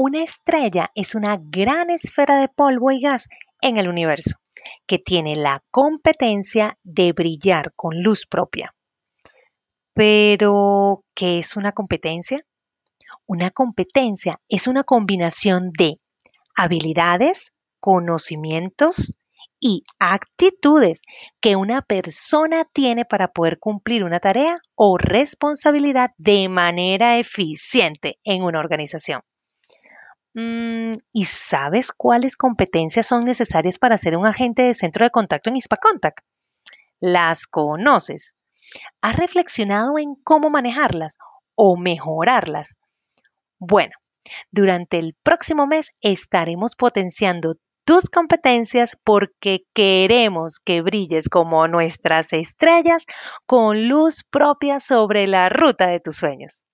Una estrella es una gran esfera de polvo y gas en el universo que tiene la competencia de brillar con luz propia. Pero, ¿qué es una competencia? Una competencia es una combinación de habilidades, conocimientos y actitudes que una persona tiene para poder cumplir una tarea o responsabilidad de manera eficiente en una organización. Mm, ¿Y sabes cuáles competencias son necesarias para ser un agente de centro de contacto en Hispacontact? ¿Las conoces? ¿Has reflexionado en cómo manejarlas o mejorarlas? Bueno, durante el próximo mes estaremos potenciando tus competencias porque queremos que brilles como nuestras estrellas con luz propia sobre la ruta de tus sueños.